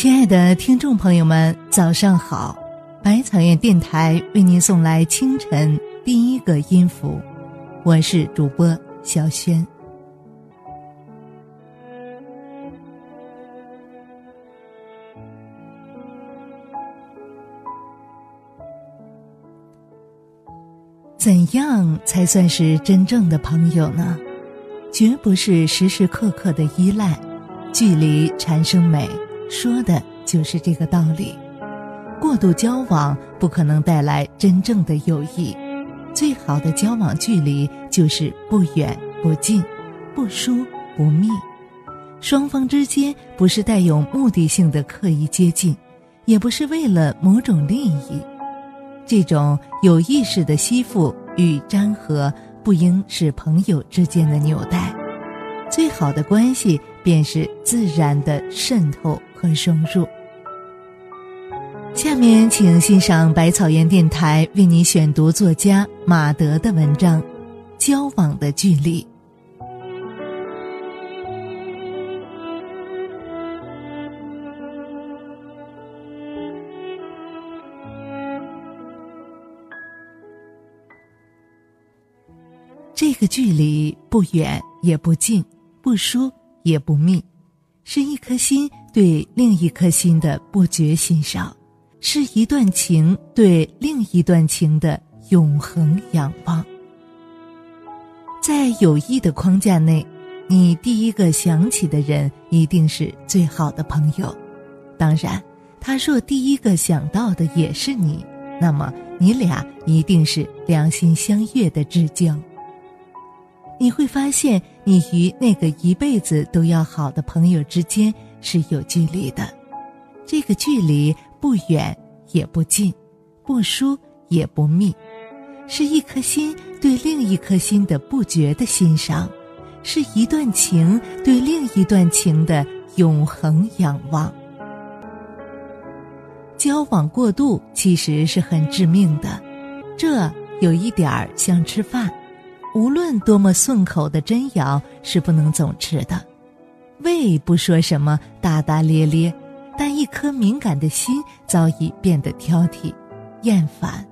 亲爱的听众朋友们，早上好！百草园电台为您送来清晨第一个音符，我是主播小轩。怎样才算是真正的朋友呢？绝不是时时刻刻的依赖，距离产生美，说的就是这个道理。过度交往不可能带来真正的友谊，最好的交往距离就是不远不近，不疏不密。双方之间不是带有目的性的刻意接近，也不是为了某种利益。这种有意识的吸附与粘合，不应是朋友之间的纽带。最好的关系便是自然的渗透和融入。下面请欣赏百草园电台为你选读作家马德的文章《交往的距离》。这个距离不远也不近，不疏也不密，是一颗心对另一颗心的不觉欣赏，是一段情对另一段情的永恒仰望。在友谊的框架内，你第一个想起的人一定是最好的朋友。当然，他若第一个想到的也是你，那么你俩一定是两心相悦的至交。你会发现，你与那个一辈子都要好的朋友之间是有距离的，这个距离不远也不近，不疏也不密，是一颗心对另一颗心的不觉的欣赏，是一段情对另一段情的永恒仰望。交往过度其实是很致命的，这有一点儿像吃饭。无论多么顺口的珍肴是不能总吃的，胃不说什么大大咧咧，但一颗敏感的心早已变得挑剔、厌烦。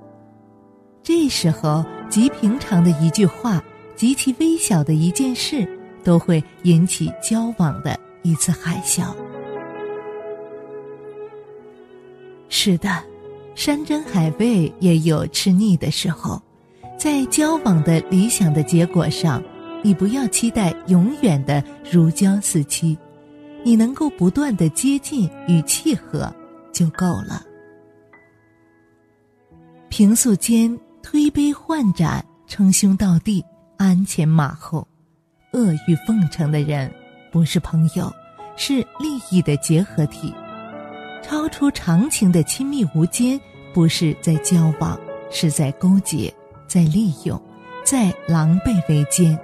这时候，极平常的一句话，极其微小的一件事，都会引起交往的一次海啸。是的，山珍海味也有吃腻的时候。在交往的理想的结果上，你不要期待永远的如胶似漆，你能够不断的接近与契合就够了。平素间推杯换盏，称兄道弟，鞍前马后，阿谀奉承的人不是朋友，是利益的结合体。超出常情的亲密无间，不是在交往，是在勾结。再利用，再狼狈为奸。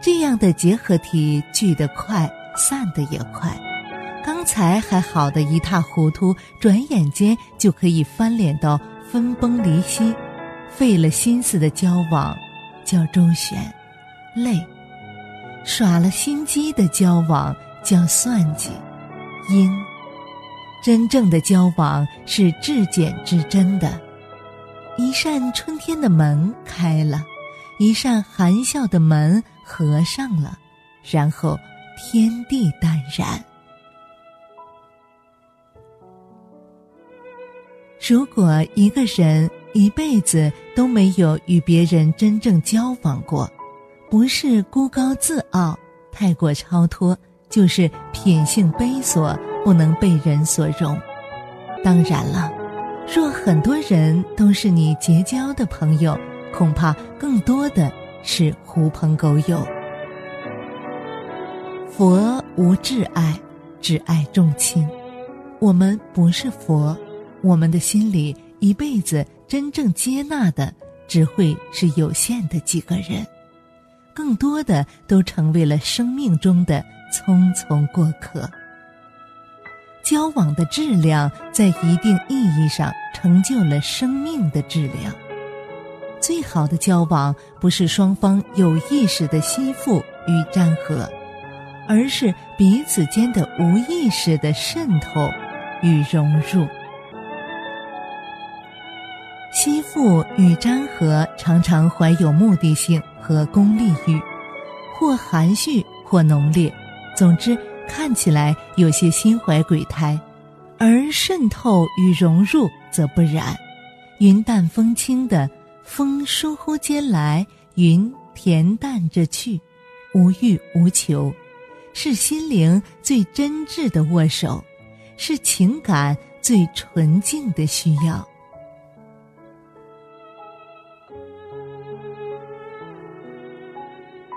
这样的结合体聚得快，散得也快。刚才还好的一塌糊涂，转眼间就可以翻脸到分崩离析。费了心思的交往，叫周旋，累；耍了心机的交往，叫算计，阴。真正的交往是至简至真的。一扇春天的门开了，一扇含笑的门合上了，然后天地淡然。如果一个人一辈子都没有与别人真正交往过，不是孤高自傲、太过超脱，就是品性卑琐，不能被人所容。当然了。若很多人都是你结交的朋友，恐怕更多的是狐朋狗友。佛无挚爱，只爱众亲。我们不是佛，我们的心里一辈子真正接纳的只会是有限的几个人，更多的都成为了生命中的匆匆过客。交往的质量，在一定意义上成就了生命的质量。最好的交往，不是双方有意识的吸附与粘合，而是彼此间的无意识的渗透与融入。吸附与粘合常常怀有目的性和功利欲，或含蓄，或浓烈，总之看起来有些心怀鬼胎；而渗透与融入则不然，云淡风轻的风疏忽间来，云恬淡着去，无欲无求，是心灵最真挚的握手，是情感最纯净的需要。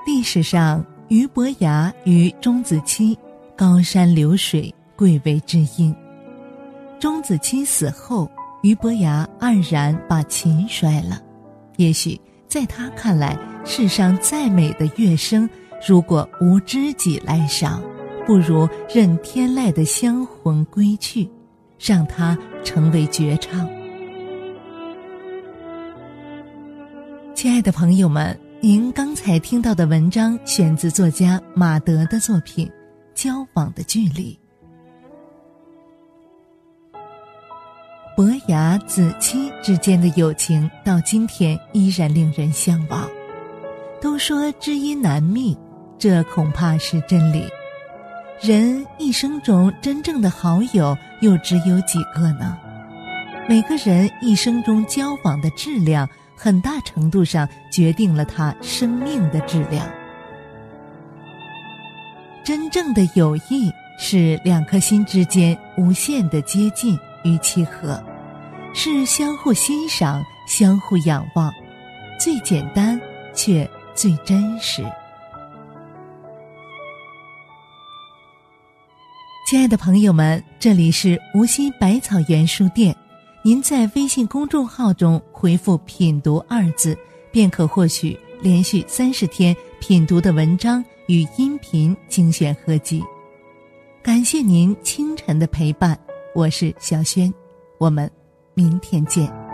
历史上，俞伯牙与钟子期，高山流水，贵为知音。钟子期死后，俞伯牙黯然把琴摔了。也许在他看来，世上再美的乐声，如果无知己来赏，不如任天籁的香魂归去，让它成为绝唱。亲爱的朋友们。您刚才听到的文章选自作家马德的作品《交往的距离》。伯牙子期之间的友情到今天依然令人向往。都说知音难觅，这恐怕是真理。人一生中真正的好友又只有几个呢？每个人一生中交往的质量。很大程度上决定了他生命的质量。真正的友谊是两颗心之间无限的接近与契合，是相互欣赏、相互仰望，最简单却最真实。亲爱的朋友们，这里是无锡百草园书店。您在微信公众号中回复“品读”二字，便可获取连续三十天品读的文章与音频精选合集。感谢您清晨的陪伴，我是小轩，我们明天见。